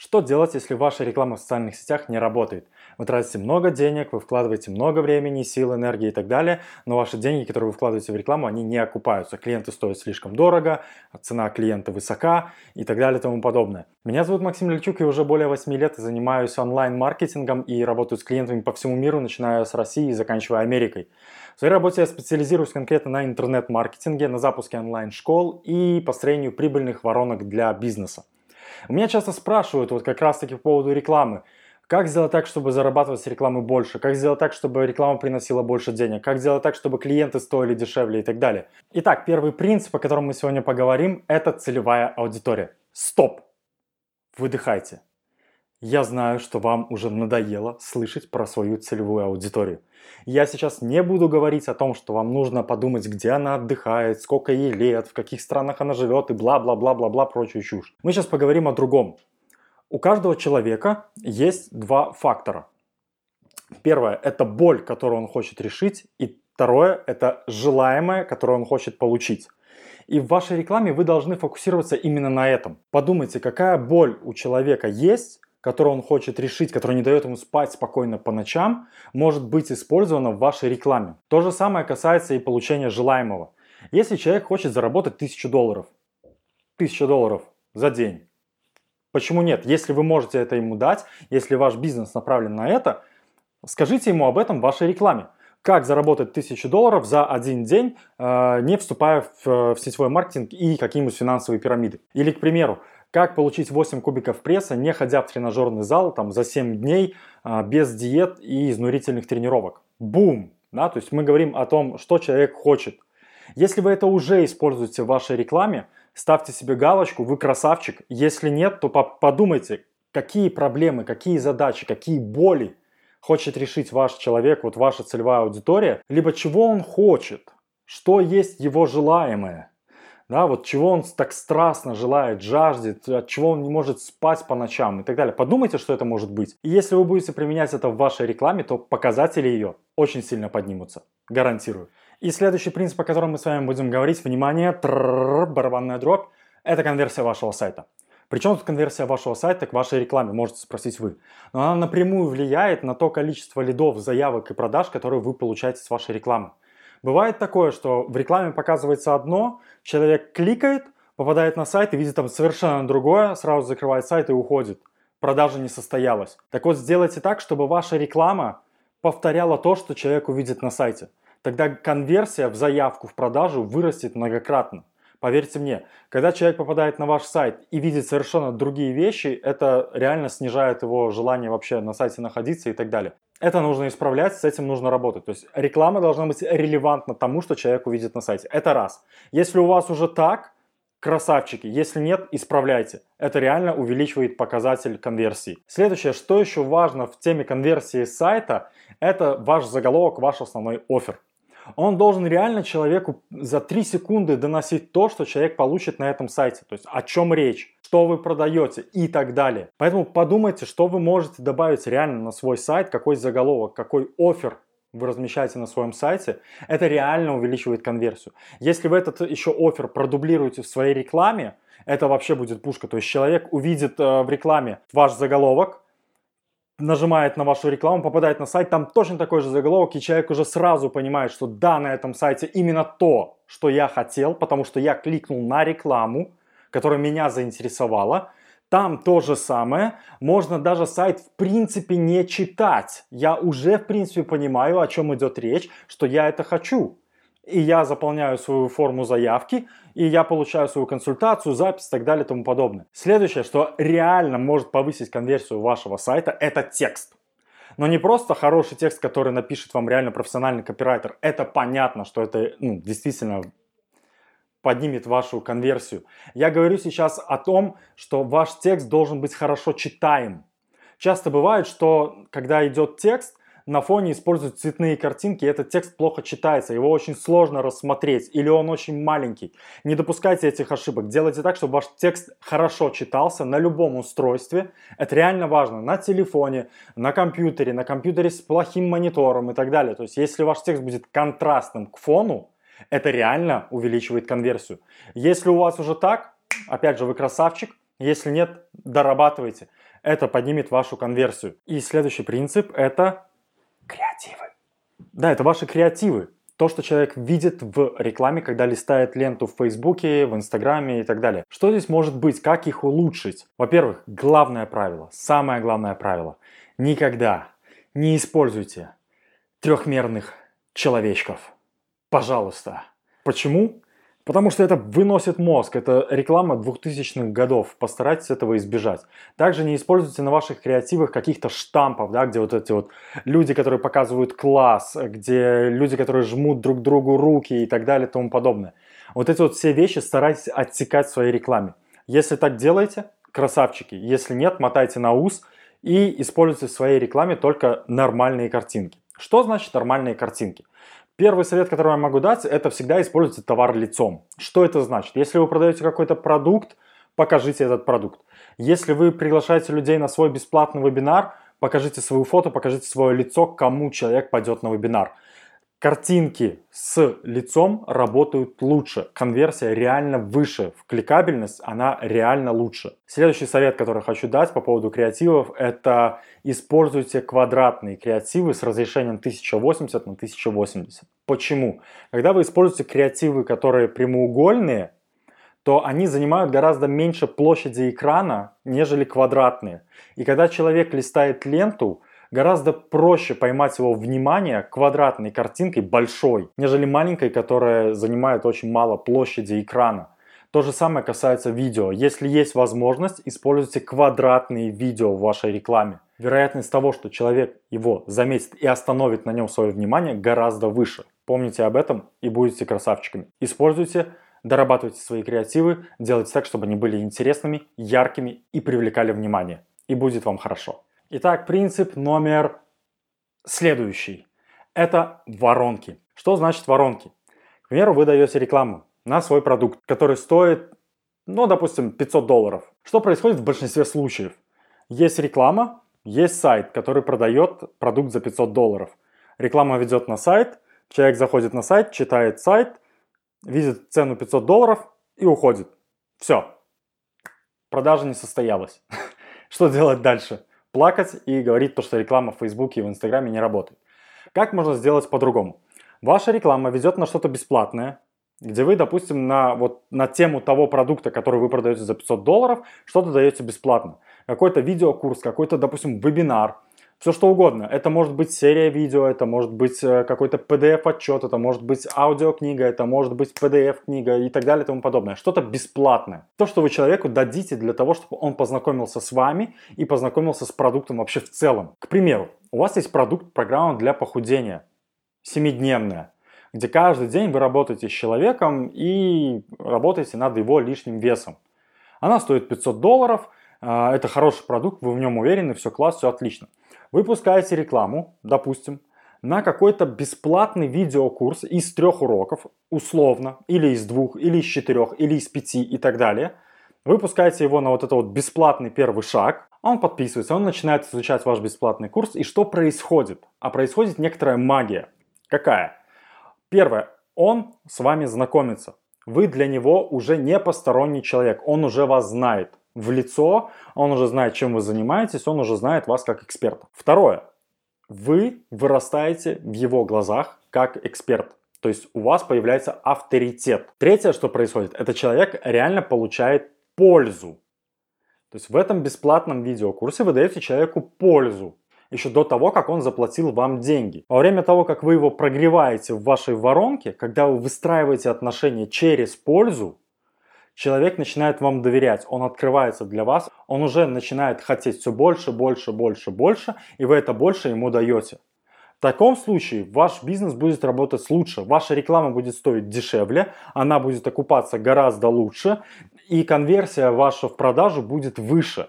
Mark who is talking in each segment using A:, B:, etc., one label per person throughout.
A: Что делать, если ваша реклама в социальных сетях не работает? Вы тратите много денег, вы вкладываете много времени, сил, энергии и так далее, но ваши деньги, которые вы вкладываете в рекламу, они не окупаются. Клиенты стоят слишком дорого, цена клиента высока и так далее и тому подобное. Меня зовут Максим Лельчук, и уже более 8 лет занимаюсь онлайн-маркетингом и работаю с клиентами по всему миру, начиная с России и заканчивая Америкой. В своей работе я специализируюсь конкретно на интернет-маркетинге, на запуске онлайн-школ и построению прибыльных воронок для бизнеса. Меня часто спрашивают вот как раз таки по поводу рекламы. Как сделать так, чтобы зарабатывать с рекламы больше? Как сделать так, чтобы реклама приносила больше денег? Как сделать так, чтобы клиенты стоили дешевле и так далее? Итак, первый принцип, о котором мы сегодня поговорим, это целевая аудитория. Стоп! Выдыхайте. Я знаю, что вам уже надоело слышать про свою целевую аудиторию. Я сейчас не буду говорить о том, что вам нужно подумать, где она отдыхает, сколько ей лет, в каких странах она живет и бла-бла-бла-бла-бла, прочую чушь. Мы сейчас поговорим о другом. У каждого человека есть два фактора. Первое – это боль, которую он хочет решить, и второе – это желаемое, которое он хочет получить. И в вашей рекламе вы должны фокусироваться именно на этом. Подумайте, какая боль у человека есть, которую он хочет решить, которая не дает ему спать спокойно по ночам, может быть использована в вашей рекламе. То же самое касается и получения желаемого. Если человек хочет заработать 1000 долларов, 1000 долларов за день, почему нет? Если вы можете это ему дать, если ваш бизнес направлен на это, скажите ему об этом в вашей рекламе. Как заработать 1000 долларов за один день, э, не вступая в, в сетевой маркетинг и какие-нибудь финансовые пирамиды. Или, к примеру, как получить 8 кубиков пресса, не ходя в тренажерный зал там, за 7 дней, а, без диет и изнурительных тренировок. Бум! Да, то есть мы говорим о том, что человек хочет. Если вы это уже используете в вашей рекламе, ставьте себе галочку, вы красавчик. Если нет, то подумайте, какие проблемы, какие задачи, какие боли хочет решить ваш человек, вот ваша целевая аудитория, либо чего он хочет, что есть его желаемое да, вот чего он так страстно желает, жаждет, от чего он не может спать по ночам и так далее. Подумайте, что это может быть. И если вы будете применять это в вашей рекламе, то показатели ее очень сильно поднимутся. Гарантирую. И следующий принцип, о котором мы с вами будем говорить, внимание, барабанная дробь, это конверсия вашего сайта. Причем тут конверсия вашего сайта к вашей рекламе, можете спросить вы. Но она напрямую влияет на то количество лидов, заявок и продаж, которые вы получаете с вашей рекламы. Бывает такое, что в рекламе показывается одно, человек кликает, попадает на сайт и видит там совершенно другое, сразу закрывает сайт и уходит. Продажа не состоялась. Так вот, сделайте так, чтобы ваша реклама повторяла то, что человек увидит на сайте. Тогда конверсия в заявку в продажу вырастет многократно. Поверьте мне, когда человек попадает на ваш сайт и видит совершенно другие вещи, это реально снижает его желание вообще на сайте находиться и так далее. Это нужно исправлять, с этим нужно работать. То есть реклама должна быть релевантна тому, что человек увидит на сайте. Это раз. Если у вас уже так, красавчики. Если нет, исправляйте. Это реально увеличивает показатель конверсии. Следующее, что еще важно в теме конверсии сайта, это ваш заголовок, ваш основной офер он должен реально человеку за 3 секунды доносить то, что человек получит на этом сайте. То есть о чем речь, что вы продаете и так далее. Поэтому подумайте, что вы можете добавить реально на свой сайт, какой заголовок, какой офер вы размещаете на своем сайте, это реально увеличивает конверсию. Если вы этот еще офер продублируете в своей рекламе, это вообще будет пушка. То есть человек увидит э, в рекламе ваш заголовок, нажимает на вашу рекламу, попадает на сайт, там точно такой же заголовок, и человек уже сразу понимает, что да, на этом сайте именно то, что я хотел, потому что я кликнул на рекламу, которая меня заинтересовала. Там то же самое. Можно даже сайт в принципе не читать. Я уже в принципе понимаю, о чем идет речь, что я это хочу и я заполняю свою форму заявки, и я получаю свою консультацию, запись и так далее и тому подобное. Следующее, что реально может повысить конверсию вашего сайта, это текст. Но не просто хороший текст, который напишет вам реально профессиональный копирайтер. Это понятно, что это ну, действительно поднимет вашу конверсию. Я говорю сейчас о том, что ваш текст должен быть хорошо читаем. Часто бывает, что когда идет текст, на фоне используют цветные картинки, и этот текст плохо читается, его очень сложно рассмотреть, или он очень маленький. Не допускайте этих ошибок. Делайте так, чтобы ваш текст хорошо читался на любом устройстве. Это реально важно. На телефоне, на компьютере, на компьютере с плохим монитором и так далее. То есть, если ваш текст будет контрастным к фону, это реально увеличивает конверсию. Если у вас уже так, опять же, вы красавчик, Если нет, дорабатывайте. Это поднимет вашу конверсию. И следующий принцип – это креативы. Да, это ваши креативы. То, что человек видит в рекламе, когда листает ленту в Фейсбуке, в Инстаграме и так далее. Что здесь может быть? Как их улучшить? Во-первых, главное правило, самое главное правило. Никогда не используйте трехмерных человечков. Пожалуйста. Почему? Потому что это выносит мозг, это реклама 2000-х годов, постарайтесь этого избежать. Также не используйте на ваших креативах каких-то штампов, да, где вот эти вот люди, которые показывают класс, где люди, которые жмут друг другу руки и так далее и тому подобное. Вот эти вот все вещи старайтесь отсекать в своей рекламе. Если так делаете, красавчики. Если нет, мотайте на ус и используйте в своей рекламе только нормальные картинки. Что значит нормальные картинки? Первый совет, который я могу дать, это всегда используйте товар лицом. Что это значит? Если вы продаете какой-то продукт, покажите этот продукт. Если вы приглашаете людей на свой бесплатный вебинар, покажите свою фото, покажите свое лицо, кому человек пойдет на вебинар. Картинки с лицом работают лучше, конверсия реально выше, кликабельность она реально лучше. Следующий совет, который хочу дать по поводу креативов, это используйте квадратные креативы с разрешением 1080 на 1080. Почему? Когда вы используете креативы, которые прямоугольные, то они занимают гораздо меньше площади экрана, нежели квадратные. И когда человек листает ленту, гораздо проще поймать его внимание квадратной картинкой большой, нежели маленькой, которая занимает очень мало площади экрана. То же самое касается видео. Если есть возможность, используйте квадратные видео в вашей рекламе. Вероятность того, что человек его заметит и остановит на нем свое внимание, гораздо выше. Помните об этом и будете красавчиками. Используйте, дорабатывайте свои креативы, делайте так, чтобы они были интересными, яркими и привлекали внимание. И будет вам хорошо. Итак, принцип номер следующий. Это воронки. Что значит воронки? К примеру, вы даете рекламу на свой продукт, который стоит, ну, допустим, 500 долларов. Что происходит в большинстве случаев? Есть реклама, есть сайт, который продает продукт за 500 долларов. Реклама ведет на сайт, человек заходит на сайт, читает сайт, видит цену 500 долларов и уходит. Все. Продажа не состоялась. Что делать дальше? Плакать и говорить то, что реклама в Фейсбуке и в Инстаграме не работает. Как можно сделать по-другому? Ваша реклама ведет на что-то бесплатное, где вы, допустим, на, вот, на тему того продукта, который вы продаете за 500 долларов, что-то даете бесплатно. Какой-то видеокурс, какой-то, допустим, вебинар – все что угодно. Это может быть серия видео, это может быть э, какой-то PDF-отчет, это может быть аудиокнига, это может быть PDF-книга и так далее и тому подобное. Что-то бесплатное. То, что вы человеку дадите для того, чтобы он познакомился с вами и познакомился с продуктом вообще в целом. К примеру, у вас есть продукт, программа для похудения, семидневная, где каждый день вы работаете с человеком и работаете над его лишним весом. Она стоит 500 долларов, а, это хороший продукт, вы в нем уверены, все класс, все отлично. Вы пускаете рекламу, допустим, на какой-то бесплатный видеокурс из трех уроков, условно, или из двух, или из четырех, или из пяти и так далее. Вы пускаете его на вот этот вот бесплатный первый шаг, он подписывается, он начинает изучать ваш бесплатный курс. И что происходит? А происходит некоторая магия. Какая? Первое, он с вами знакомится. Вы для него уже не посторонний человек, он уже вас знает в лицо, он уже знает, чем вы занимаетесь, он уже знает вас как эксперта. Второе. Вы вырастаете в его глазах как эксперт. То есть у вас появляется авторитет. Третье, что происходит, это человек реально получает пользу. То есть в этом бесплатном видеокурсе вы даете человеку пользу еще до того, как он заплатил вам деньги. Во время того, как вы его прогреваете в вашей воронке, когда вы выстраиваете отношения через пользу, человек начинает вам доверять, он открывается для вас, он уже начинает хотеть все больше, больше, больше, больше, и вы это больше ему даете. В таком случае ваш бизнес будет работать лучше, ваша реклама будет стоить дешевле, она будет окупаться гораздо лучше, и конверсия ваша в продажу будет выше.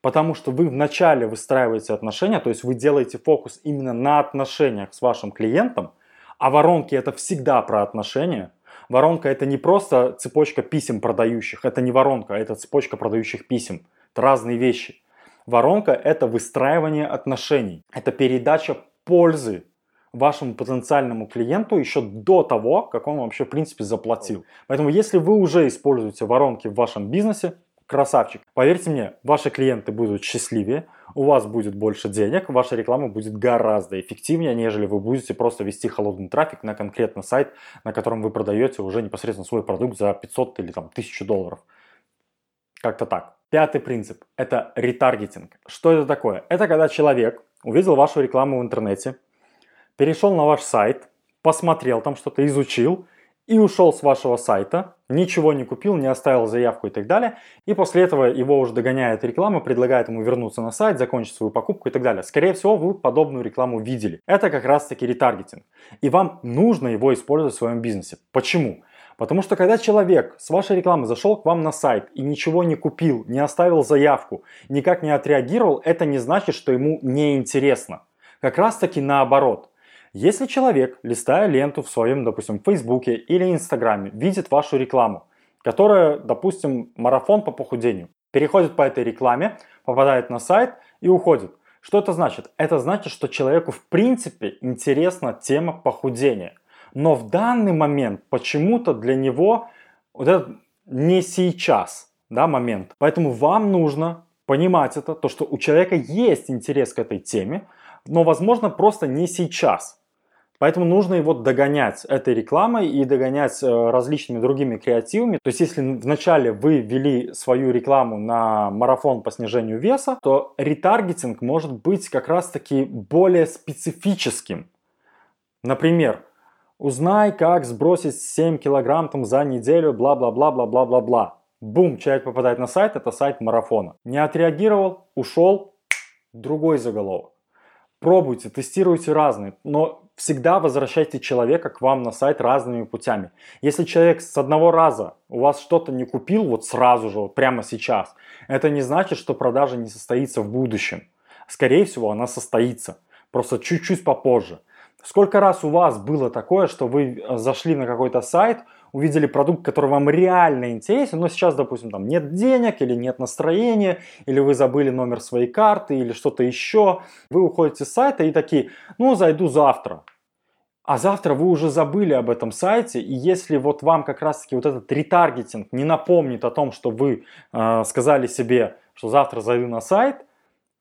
A: Потому что вы вначале выстраиваете отношения, то есть вы делаете фокус именно на отношениях с вашим клиентом, а воронки это всегда про отношения – Воронка это не просто цепочка писем продающих, это не воронка, это цепочка продающих писем. Это разные вещи. Воронка это выстраивание отношений, это передача пользы вашему потенциальному клиенту еще до того, как он вообще в принципе заплатил. Поэтому если вы уже используете воронки в вашем бизнесе, красавчик. Поверьте мне, ваши клиенты будут счастливее, у вас будет больше денег, ваша реклама будет гораздо эффективнее, нежели вы будете просто вести холодный трафик на конкретный сайт, на котором вы продаете уже непосредственно свой продукт за 500 или там 1000 долларов. Как-то так. Пятый принцип – это ретаргетинг. Что это такое? Это когда человек увидел вашу рекламу в интернете, перешел на ваш сайт, посмотрел там что-то, изучил и ушел с вашего сайта, ничего не купил, не оставил заявку и так далее, и после этого его уже догоняет реклама, предлагает ему вернуться на сайт, закончить свою покупку и так далее. Скорее всего, вы подобную рекламу видели. Это как раз таки ретаргетинг. И вам нужно его использовать в своем бизнесе. Почему? Потому что когда человек с вашей рекламы зашел к вам на сайт и ничего не купил, не оставил заявку, никак не отреагировал, это не значит, что ему не интересно. Как раз таки наоборот. Если человек, листая ленту в своем, допустим, Фейсбуке или Инстаграме, видит вашу рекламу, которая, допустим, марафон по похудению, переходит по этой рекламе, попадает на сайт и уходит. Что это значит? Это значит, что человеку в принципе интересна тема похудения – но в данный момент почему-то для него вот это не сейчас да, момент. Поэтому вам нужно понимать это, то, что у человека есть интерес к этой теме, но, возможно, просто не сейчас. Поэтому нужно его догонять этой рекламой и догонять э, различными другими креативами. То есть, если вначале вы ввели свою рекламу на марафон по снижению веса, то ретаргетинг может быть как раз-таки более специфическим. Например, Узнай, как сбросить 7 килограмм там за неделю, бла-бла-бла-бла-бла-бла-бла. Бум, человек попадает на сайт, это сайт марафона. Не отреагировал, ушел, другой заголовок. Пробуйте, тестируйте разные, но всегда возвращайте человека к вам на сайт разными путями. Если человек с одного раза у вас что-то не купил, вот сразу же, вот прямо сейчас, это не значит, что продажа не состоится в будущем. Скорее всего, она состоится, просто чуть-чуть попозже. Сколько раз у вас было такое, что вы э, зашли на какой-то сайт, увидели продукт, который вам реально интересен, но сейчас, допустим, там нет денег или нет настроения, или вы забыли номер своей карты или что-то еще, вы уходите с сайта и такие, ну, зайду завтра. А завтра вы уже забыли об этом сайте, и если вот вам как раз-таки вот этот ретаргетинг не напомнит о том, что вы э, сказали себе, что завтра зайду на сайт,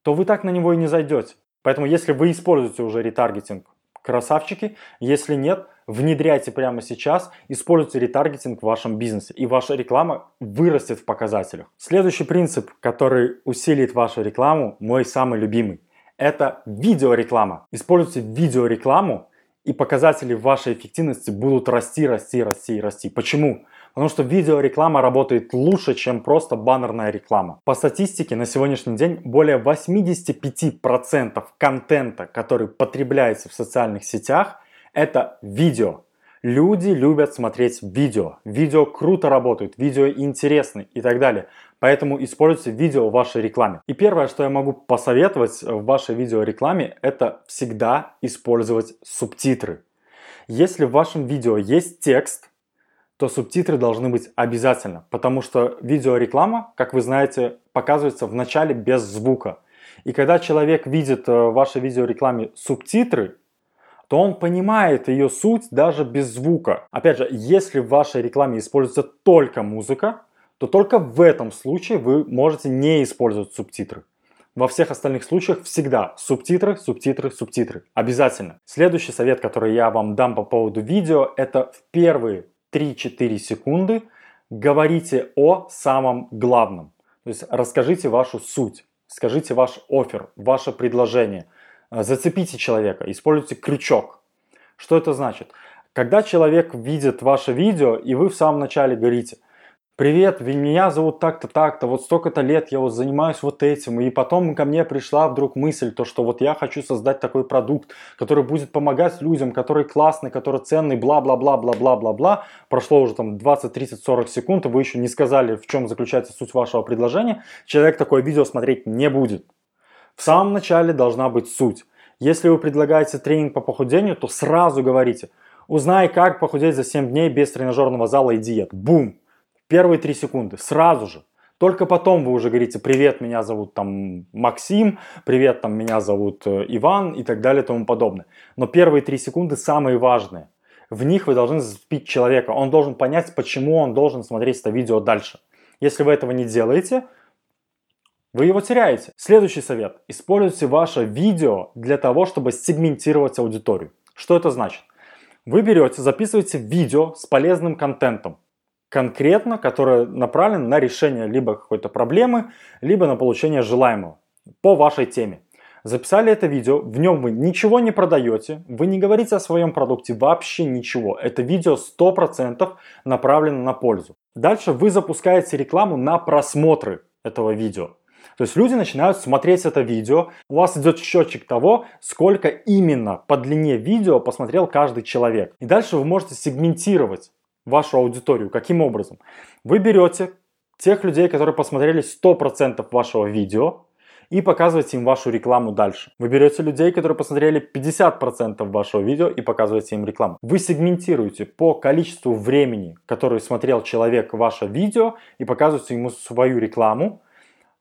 A: то вы так на него и не зайдете. Поэтому если вы используете уже ретаргетинг красавчики. Если нет, внедряйте прямо сейчас, используйте ретаргетинг в вашем бизнесе, и ваша реклама вырастет в показателях. Следующий принцип, который усилит вашу рекламу, мой самый любимый, это видеореклама. Используйте видеорекламу, и показатели вашей эффективности будут расти, расти, расти и расти. Почему? Потому что видеореклама работает лучше, чем просто баннерная реклама. По статистике на сегодняшний день более 85% контента, который потребляется в социальных сетях, это видео. Люди любят смотреть видео. Видео круто работают, видео интересны и так далее. Поэтому используйте видео в вашей рекламе. И первое, что я могу посоветовать в вашей видеорекламе, это всегда использовать субтитры. Если в вашем видео есть текст, то субтитры должны быть обязательно, потому что видеореклама, как вы знаете, показывается в начале без звука. И когда человек видит э, в вашей видеорекламе субтитры, то он понимает ее суть даже без звука. Опять же, если в вашей рекламе используется только музыка, то только в этом случае вы можете не использовать субтитры. Во всех остальных случаях всегда субтитры, субтитры, субтитры. Обязательно. Следующий совет, который я вам дам по поводу видео, это в первые 3-4 секунды говорите о самом главном. То есть расскажите вашу суть, скажите ваш офер, ваше предложение, зацепите человека, используйте крючок. Что это значит? Когда человек видит ваше видео, и вы в самом начале говорите, Привет, меня зовут так-то, так-то, вот столько-то лет я вот занимаюсь вот этим, и потом ко мне пришла вдруг мысль, то что вот я хочу создать такой продукт, который будет помогать людям, который классный, который ценный, бла-бла-бла-бла-бла-бла-бла. Прошло уже там 20, 30, 40 секунд, и вы еще не сказали, в чем заключается суть вашего предложения. Человек такое видео смотреть не будет. В самом начале должна быть суть. Если вы предлагаете тренинг по похудению, то сразу говорите, узнай, как похудеть за 7 дней без тренажерного зала и диет. Бум! Первые три секунды, сразу же. Только потом вы уже говорите, привет, меня зовут там Максим, привет, там меня зовут э, Иван и так далее и тому подобное. Но первые три секунды самые важные. В них вы должны зацепить человека. Он должен понять, почему он должен смотреть это видео дальше. Если вы этого не делаете, вы его теряете. Следующий совет. Используйте ваше видео для того, чтобы сегментировать аудиторию. Что это значит? Вы берете, записываете видео с полезным контентом, конкретно, которое направлено на решение либо какой-то проблемы, либо на получение желаемого по вашей теме. Записали это видео, в нем вы ничего не продаете, вы не говорите о своем продукте вообще ничего. Это видео 100% направлено на пользу. Дальше вы запускаете рекламу на просмотры этого видео. То есть люди начинают смотреть это видео, у вас идет счетчик того, сколько именно по длине видео посмотрел каждый человек. И дальше вы можете сегментировать вашу аудиторию. Каким образом? Вы берете тех людей, которые посмотрели 100% вашего видео, и показываете им вашу рекламу дальше. Вы берете людей, которые посмотрели 50% вашего видео и показываете им рекламу. Вы сегментируете по количеству времени, которое смотрел человек ваше видео и показываете ему свою рекламу,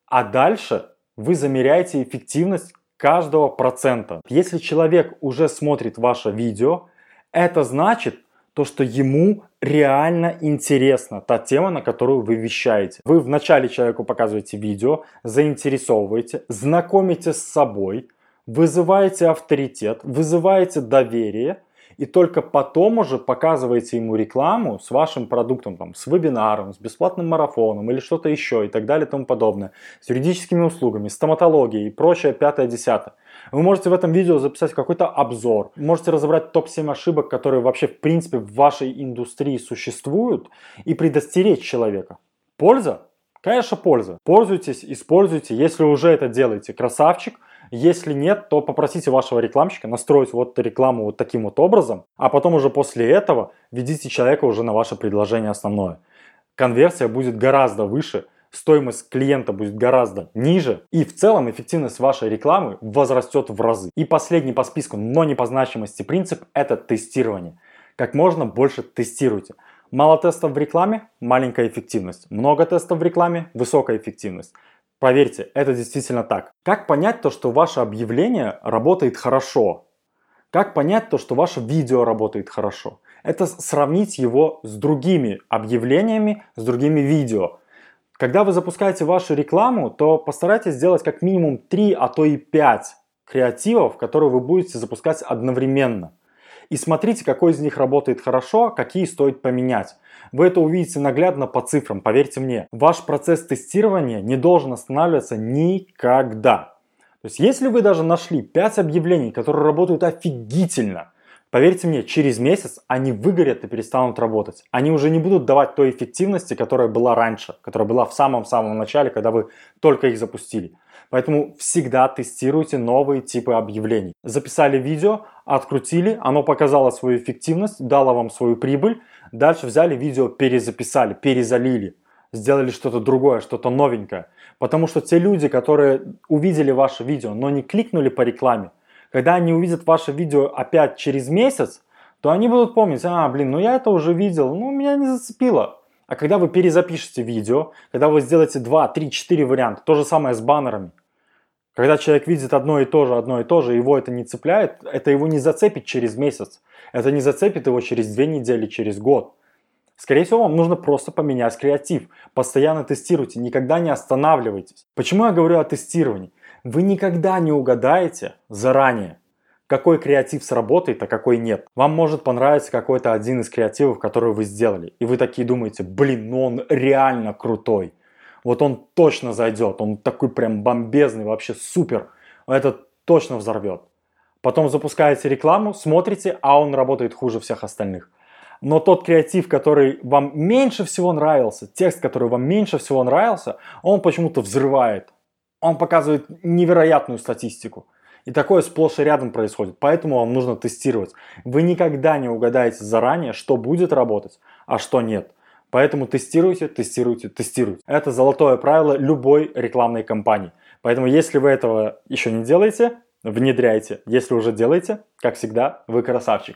A: а дальше вы замеряете эффективность каждого процента. Если человек уже смотрит ваше видео, это значит то, что ему реально интересна та тема, на которую вы вещаете. Вы вначале человеку показываете видео, заинтересовываете, знакомите с собой, вызываете авторитет, вызываете доверие, и только потом уже показываете ему рекламу с вашим продуктом, там, с вебинаром, с бесплатным марафоном или что-то еще и так далее и тому подобное, с юридическими услугами, стоматологией и прочее, пятое, десятое. Вы можете в этом видео записать какой-то обзор, можете разобрать топ-7 ошибок, которые вообще в принципе в вашей индустрии существуют и предостеречь человека. Польза? Конечно, польза. Пользуйтесь, используйте. Если уже это делаете, красавчик. Если нет, то попросите вашего рекламщика настроить вот рекламу вот таким вот образом, а потом уже после этого ведите человека уже на ваше предложение основное. Конверсия будет гораздо выше, стоимость клиента будет гораздо ниже, и в целом эффективность вашей рекламы возрастет в разы. И последний по списку, но не по значимости принцип – это тестирование. Как можно больше тестируйте. Мало тестов в рекламе – маленькая эффективность. Много тестов в рекламе – высокая эффективность. Поверьте, это действительно так. Как понять то, что ваше объявление работает хорошо? Как понять то, что ваше видео работает хорошо? Это сравнить его с другими объявлениями, с другими видео. Когда вы запускаете вашу рекламу, то постарайтесь сделать как минимум 3, а то и 5 креативов, которые вы будете запускать одновременно. И смотрите, какой из них работает хорошо, какие стоит поменять. Вы это увидите наглядно по цифрам, поверьте мне. Ваш процесс тестирования не должен останавливаться никогда. То есть, если вы даже нашли 5 объявлений, которые работают офигительно, Поверьте мне, через месяц они выгорят и перестанут работать. Они уже не будут давать той эффективности, которая была раньше, которая была в самом-самом начале, когда вы только их запустили. Поэтому всегда тестируйте новые типы объявлений. Записали видео, открутили, оно показало свою эффективность, дало вам свою прибыль. Дальше взяли видео, перезаписали, перезалили, сделали что-то другое, что-то новенькое. Потому что те люди, которые увидели ваше видео, но не кликнули по рекламе, когда они увидят ваше видео опять через месяц, то они будут помнить, а, блин, ну я это уже видел, ну меня не зацепило. А когда вы перезапишете видео, когда вы сделаете 2, 3, 4 варианта, то же самое с баннерами. Когда человек видит одно и то же, одно и то же, его это не цепляет, это его не зацепит через месяц. Это не зацепит его через две недели, через год. Скорее всего, вам нужно просто поменять креатив. Постоянно тестируйте, никогда не останавливайтесь. Почему я говорю о тестировании? Вы никогда не угадаете заранее, какой креатив сработает, а какой нет. Вам может понравиться какой-то один из креативов, который вы сделали. И вы такие думаете, блин, ну он реально крутой. Вот он точно зайдет, он такой прям бомбезный, вообще супер. Этот точно взорвет. Потом запускаете рекламу, смотрите, а он работает хуже всех остальных. Но тот креатив, который вам меньше всего нравился, текст, который вам меньше всего нравился, он почему-то взрывает он показывает невероятную статистику. И такое сплошь и рядом происходит. Поэтому вам нужно тестировать. Вы никогда не угадаете заранее, что будет работать, а что нет. Поэтому тестируйте, тестируйте, тестируйте. Это золотое правило любой рекламной кампании. Поэтому если вы этого еще не делаете, внедряйте. Если уже делаете, как всегда, вы красавчик.